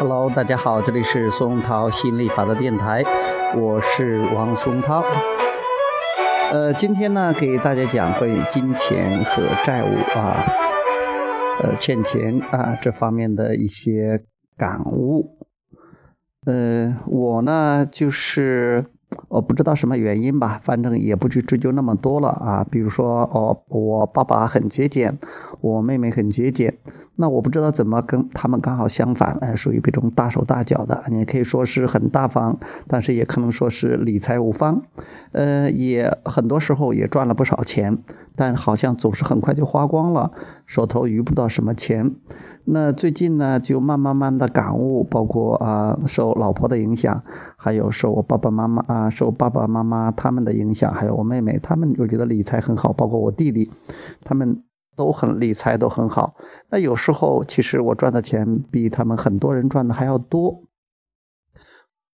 Hello，大家好，这里是松涛心理法则电台，我是王松涛。呃，今天呢，给大家讲关于金钱和债务啊，呃，欠钱啊这方面的一些感悟。呃，我呢就是。我不知道什么原因吧，反正也不去追究那么多了啊。比如说，哦，我爸爸很节俭，我妹妹很节俭，那我不知道怎么跟他们刚好相反，哎，属于这种大手大脚的。你可以说是很大方，但是也可能说是理财无方，呃，也很多时候也赚了不少钱，但好像总是很快就花光了，手头余不到什么钱。那最近呢，就慢慢慢的感悟，包括啊，受老婆的影响，还有受我爸爸妈妈啊，受爸爸妈妈他们的影响，还有我妹妹，他们就觉得理财很好，包括我弟弟，他们都很理财都很好。那有时候其实我赚的钱比他们很多人赚的还要多，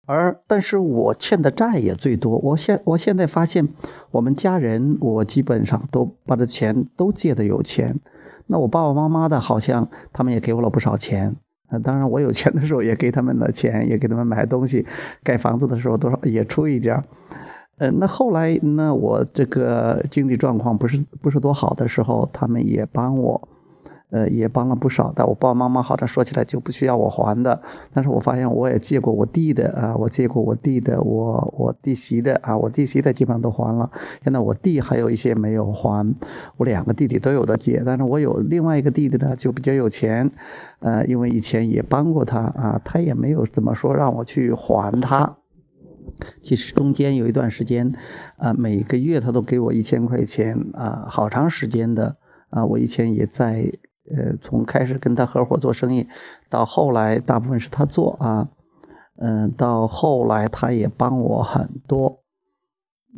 而但是我欠的债也最多。我现我现在发现，我们家人我基本上都把这钱都借的有钱。那我爸爸妈妈的，好像他们也给我了不少钱。那当然，我有钱的时候也给他们了钱，也给他们买东西，盖房子的时候多少也出一点。呃，那后来那我这个经济状况不是不是多好的时候，他们也帮我。呃，也帮了不少的。我爸爸妈妈好像说起来就不需要我还的，但是我发现我也借过我弟的啊，我借过我弟的，我我弟媳的啊，我弟媳的基本上都还了。现在我弟还有一些没有还，我两个弟弟都有的借，但是我有另外一个弟弟呢，就比较有钱，呃，因为以前也帮过他啊，他也没有怎么说让我去还他。其实中间有一段时间，啊，每个月他都给我一千块钱啊，好长时间的啊，我以前也在。呃，从开始跟他合伙做生意，到后来大部分是他做啊，嗯，到后来他也帮我很多，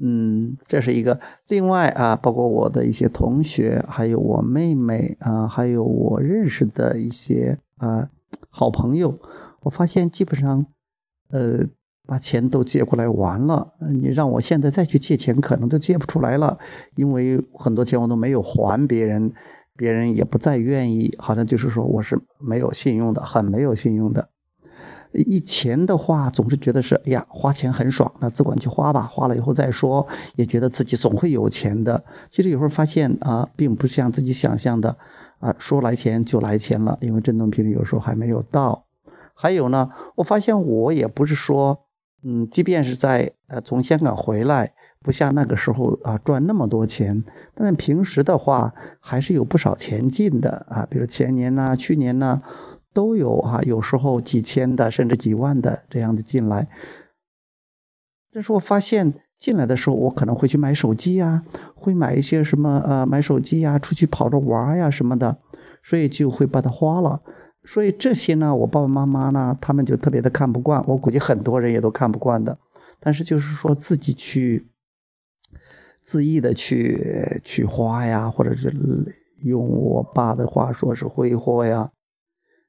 嗯，这是一个。另外啊，包括我的一些同学，还有我妹妹啊，还有我认识的一些啊好朋友，我发现基本上，呃，把钱都借过来完了。你让我现在再去借钱，可能都借不出来了，因为很多钱我都没有还别人。别人也不再愿意，好像就是说我是没有信用的，很没有信用的。以前的话，总是觉得是，哎呀，花钱很爽，那只管去花吧，花了以后再说，也觉得自己总会有钱的。其实有时候发现啊，并不像自己想象的，啊，说来钱就来钱了，因为振动频率有时候还没有到。还有呢，我发现我也不是说，嗯，即便是在呃从香港回来。不像那个时候啊赚那么多钱，但是平时的话还是有不少钱进的啊，比如前年呐、去年呐都有啊，有时候几千的甚至几万的这样子进来。但是我发现进来的时候，我可能会去买手机呀，会买一些什么呃买手机呀，出去跑着玩呀什么的，所以就会把它花了。所以这些呢，我爸爸妈妈呢，他们就特别的看不惯，我估计很多人也都看不惯的。但是就是说自己去。恣意的去去花呀，或者是用我爸的话说是挥霍呀，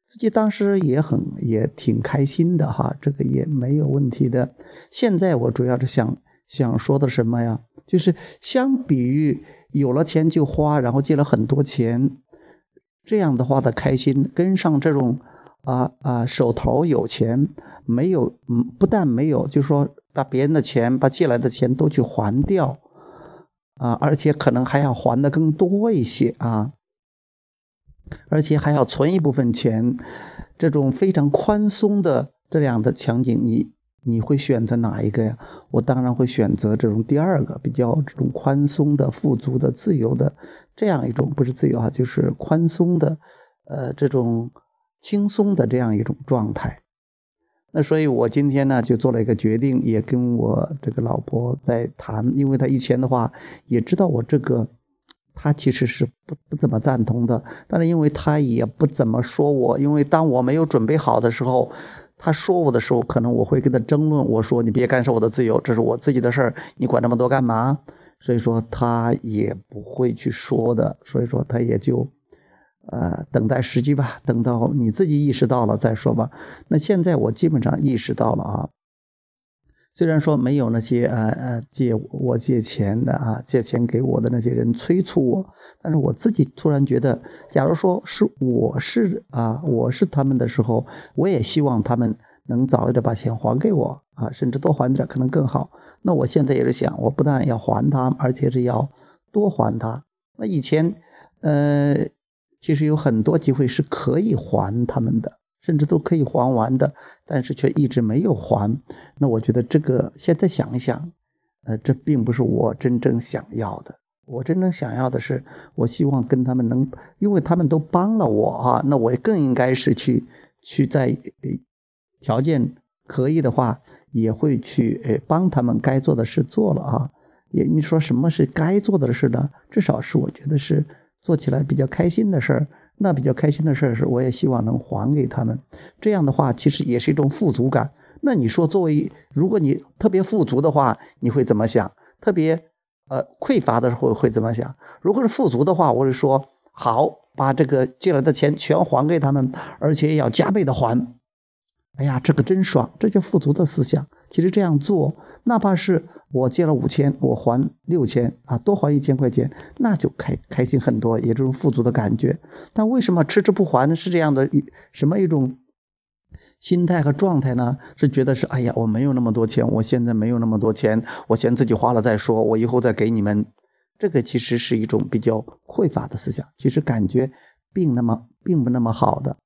自己当时也很也挺开心的哈，这个也没有问题的。现在我主要是想想说的什么呀？就是相比于有了钱就花，然后借了很多钱，这样的话的开心，跟上这种啊啊手头有钱没有嗯，不但没有，就说把别人的钱，把借来的钱都去还掉。啊，而且可能还要还的更多一些啊，而且还要存一部分钱，这种非常宽松的这样的场景，你你会选择哪一个呀？我当然会选择这种第二个，比较这种宽松的、富足的、自由的这样一种，不是自由啊，就是宽松的，呃，这种轻松的这样一种状态。那所以，我今天呢就做了一个决定，也跟我这个老婆在谈，因为她以前的话也知道我这个，她其实是不不怎么赞同的，但是因为她也不怎么说我，因为当我没有准备好的时候，她说我的时候，可能我会跟她争论，我说你别干涉我的自由，这是我自己的事儿，你管那么多干嘛？所以说她也不会去说的，所以说她也就。呃，等待时机吧，等到你自己意识到了再说吧。那现在我基本上意识到了啊，虽然说没有那些呃呃借我借钱的啊，借钱给我的那些人催促我，但是我自己突然觉得，假如说是我是啊，我是他们的时候，我也希望他们能早一点把钱还给我啊，甚至多还点可能更好。那我现在也是想，我不但要还他，而且是要多还他。那以前，呃，其实有很多机会是可以还他们的。甚至都可以还完的，但是却一直没有还。那我觉得这个现在想一想，呃，这并不是我真正想要的。我真正想要的是，我希望跟他们能，因为他们都帮了我啊，那我更应该是去去在条件可以的话，也会去呃帮他们该做的事做了啊。也你说什么是该做的事呢？至少是我觉得是做起来比较开心的事儿。那比较开心的事儿是，我也希望能还给他们。这样的话，其实也是一种富足感。那你说，作为如果你特别富足的话，你会怎么想？特别呃匮乏的时候会怎么想？如果是富足的话，我是说好，把这个借来的钱全还给他们，而且要加倍的还。哎呀，这个真爽，这叫富足的思想。其实这样做，哪怕是。我借了五千，我还六千啊，多还一千块钱，那就开开心很多，也这种富足的感觉。但为什么迟迟不还呢？是这样的，什么一种心态和状态呢？是觉得是，哎呀，我没有那么多钱，我现在没有那么多钱，我先自己花了再说，我以后再给你们。这个其实是一种比较匮乏的思想，其实感觉并那么并不那么好的。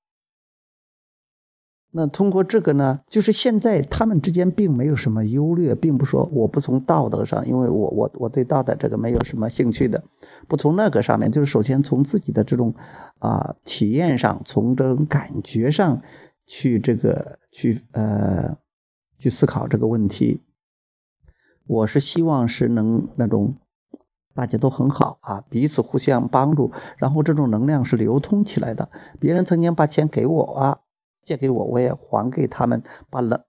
那通过这个呢，就是现在他们之间并没有什么优劣，并不说我不从道德上，因为我我我对道德这个没有什么兴趣的，不从那个上面，就是首先从自己的这种啊体验上，从这种感觉上去这个去呃去思考这个问题。我是希望是能那种大家都很好啊，彼此互相帮助，然后这种能量是流通起来的。别人曾经把钱给我啊。借给我，我也还给他们，把能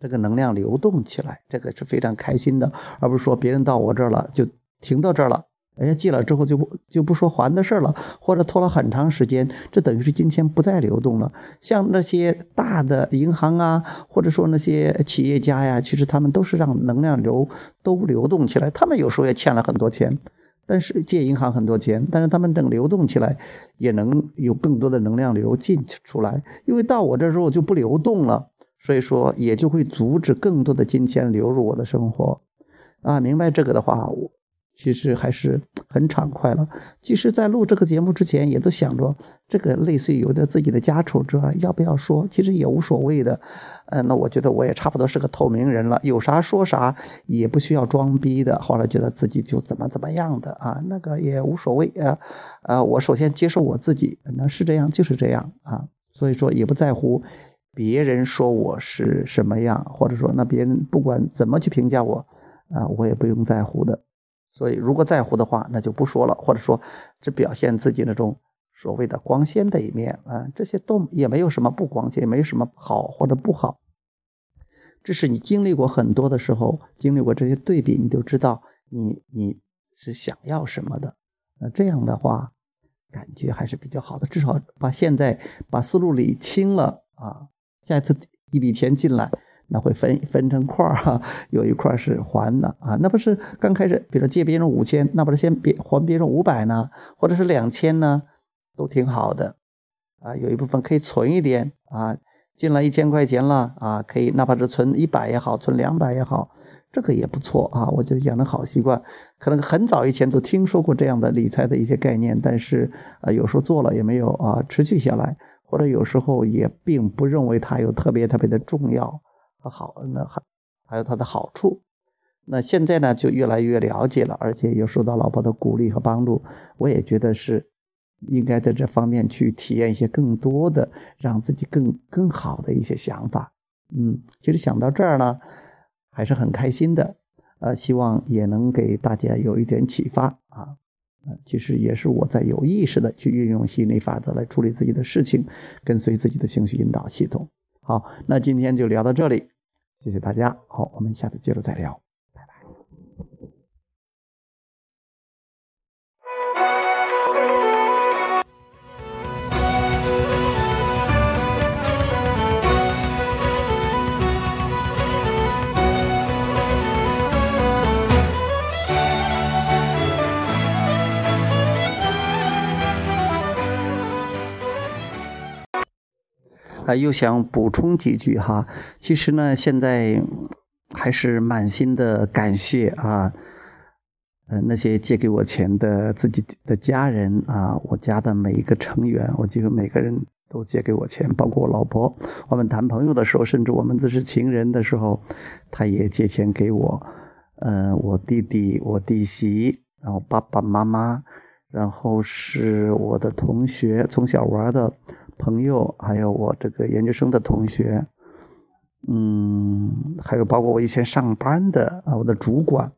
这个能量流动起来，这个是非常开心的，而不是说别人到我这儿了就停到这儿了，人家借了之后就不就不说还的事了，或者拖了很长时间，这等于是金钱不再流动了。像那些大的银行啊，或者说那些企业家呀，其实他们都是让能量流都流动起来，他们有时候也欠了很多钱。但是借银行很多钱，但是他们等流动起来，也能有更多的能量流进出来。因为到我这时候就不流动了，所以说也就会阻止更多的金钱流入我的生活。啊，明白这个的话，其实还是很畅快了。其实，在录这个节目之前，也都想着这个类似于有点自己的家丑之外，要不要说？其实也无所谓的。嗯，那我觉得我也差不多是个透明人了，有啥说啥，也不需要装逼的。后来觉得自己就怎么怎么样的啊，那个也无所谓啊。啊，我首先接受我自己，那是这样就是这样啊。所以说也不在乎别人说我是什么样，或者说那别人不管怎么去评价我啊，我也不用在乎的。所以，如果在乎的话，那就不说了，或者说只表现自己那种所谓的光鲜的一面啊，这些都也没有什么不光鲜，也没有什么好或者不好。这是你经历过很多的时候，经历过这些对比，你就知道你你是想要什么的。那这样的话，感觉还是比较好的，至少把现在把思路理清了啊，下一次一笔钱进来。那会分分成块儿哈，有一块是还的啊，那不是刚开始，比如借别人五千，那不是先别还别人五百呢，或者是两千呢，都挺好的啊。有一部分可以存一点啊，进来一千块钱了啊，可以哪怕是存一百也好，存两百也好，这个也不错啊。我觉得养成好习惯，可能很早以前都听说过这样的理财的一些概念，但是啊，有时候做了也没有啊持续下来，或者有时候也并不认为它有特别特别的重要。好，那还还有它的好处。那现在呢，就越来越了解了，而且又受到老婆的鼓励和帮助，我也觉得是应该在这方面去体验一些更多的，让自己更更好的一些想法。嗯，其实想到这儿呢，还是很开心的。呃，希望也能给大家有一点启发啊。呃，其实也是我在有意识的去运用心理法则来处理自己的事情，跟随自己的情绪引导系统。好，那今天就聊到这里。谢谢大家，好，我们下次接着再聊。又想补充几句哈。其实呢，现在还是满心的感谢啊，呃，那些借给我钱的自己的家人啊，我家的每一个成员，我几乎每个人都借给我钱，包括我老婆。我们谈朋友的时候，甚至我们只是情人的时候，他也借钱给我。嗯，我弟弟，我弟媳，然后爸爸妈妈，然后是我的同学，从小玩的。朋友，还有我这个研究生的同学，嗯，还有包括我以前上班的啊，我的主管，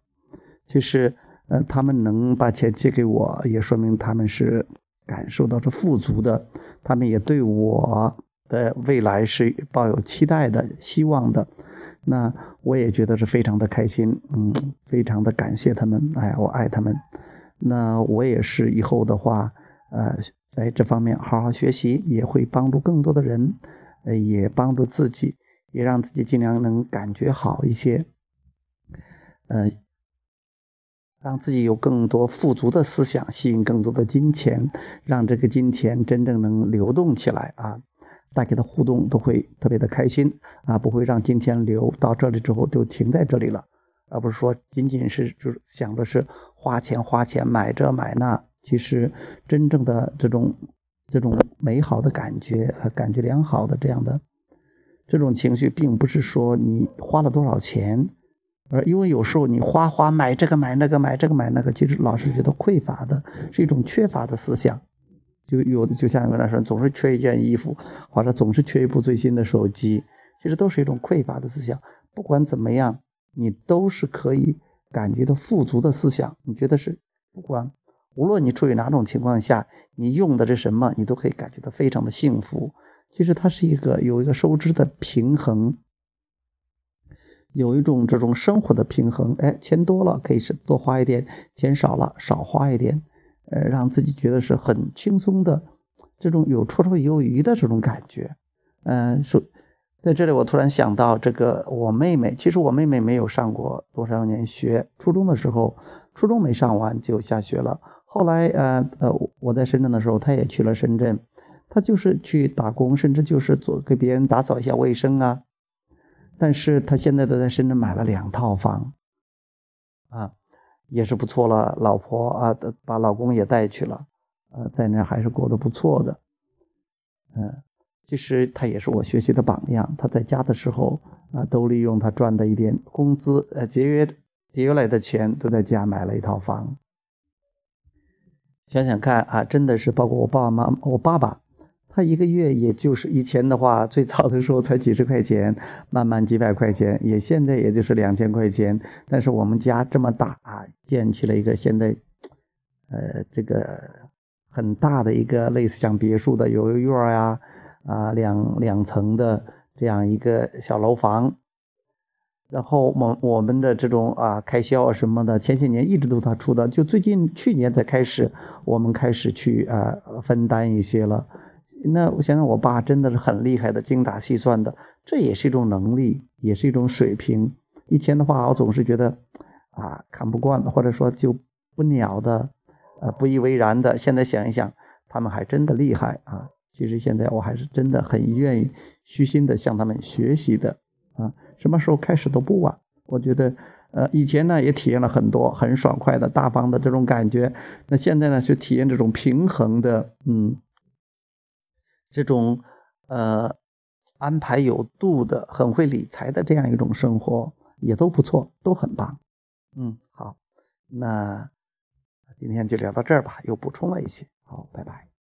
其实，呃，他们能把钱借给我，也说明他们是感受到这富足的，他们也对我的未来是抱有期待的、希望的，那我也觉得是非常的开心，嗯，非常的感谢他们，哎，我爱他们，那我也是以后的话，呃。在这方面好好学习，也会帮助更多的人，呃，也帮助自己，也让自己尽量能感觉好一些，呃，让自己有更多富足的思想，吸引更多的金钱，让这个金钱真正能流动起来啊，大家的互动都会特别的开心啊，不会让金钱流到这里之后就停在这里了，而不是说仅仅是就是想着是花钱花钱买这买那。其实，真正的这种这种美好的感觉和感觉良好的这样的这种情绪，并不是说你花了多少钱，而因为有时候你花花买这个买那个买这个买那个，其实老是觉得匮乏的，是一种缺乏的思想。就有的就像有人说，总是缺一件衣服，或者总是缺一部最新的手机，其实都是一种匮乏的思想。不管怎么样，你都是可以感觉到富足的思想。你觉得是不管。无论你处于哪种情况下，你用的是什么，你都可以感觉到非常的幸福。其实它是一个有一个收支的平衡，有一种这种生活的平衡。哎，钱多了可以是多花一点，钱少了少花一点，呃，让自己觉得是很轻松的，这种有绰绰有余的这种感觉。嗯，说在这里我突然想到，这个我妹妹，其实我妹妹没有上过多少年学，初中的时候，初中没上完就下学了。后来，呃呃，我在深圳的时候，他也去了深圳，他就是去打工，甚至就是做给别人打扫一下卫生啊。但是他现在都在深圳买了两套房，啊，也是不错了。老婆啊，把老公也带去了，呃，在那还是过得不错的。嗯，其实他也是我学习的榜样。他在家的时候啊，都利用他赚的一点工资，呃，节约节约来的钱，都在家买了一套房。想想看啊，真的是包括我爸爸妈妈，我爸爸，他一个月也就是以前的话，最早的时候才几十块钱，慢慢几百块钱，也现在也就是两千块钱。但是我们家这么大啊，建起了一个现在，呃，这个很大的一个类似像别墅的游泳院呀，啊，两两层的这样一个小楼房。然后我我们的这种啊开销啊什么的，前些年一直都他出的，就最近去年才开始，我们开始去啊分担一些了。那我想想，我爸真的是很厉害的，精打细算的，这也是一种能力，也是一种水平。以前的话，我总是觉得啊看不惯，或者说就不鸟的，呃不以为然的。现在想一想，他们还真的厉害啊！其实现在我还是真的很愿意虚心的向他们学习的啊。什么时候开始都不晚。我觉得，呃，以前呢也体验了很多很爽快的大方的这种感觉，那现在呢就体验这种平衡的，嗯，这种呃安排有度的、很会理财的这样一种生活，也都不错，都很棒。嗯，好，那今天就聊到这儿吧，又补充了一些，好，拜拜。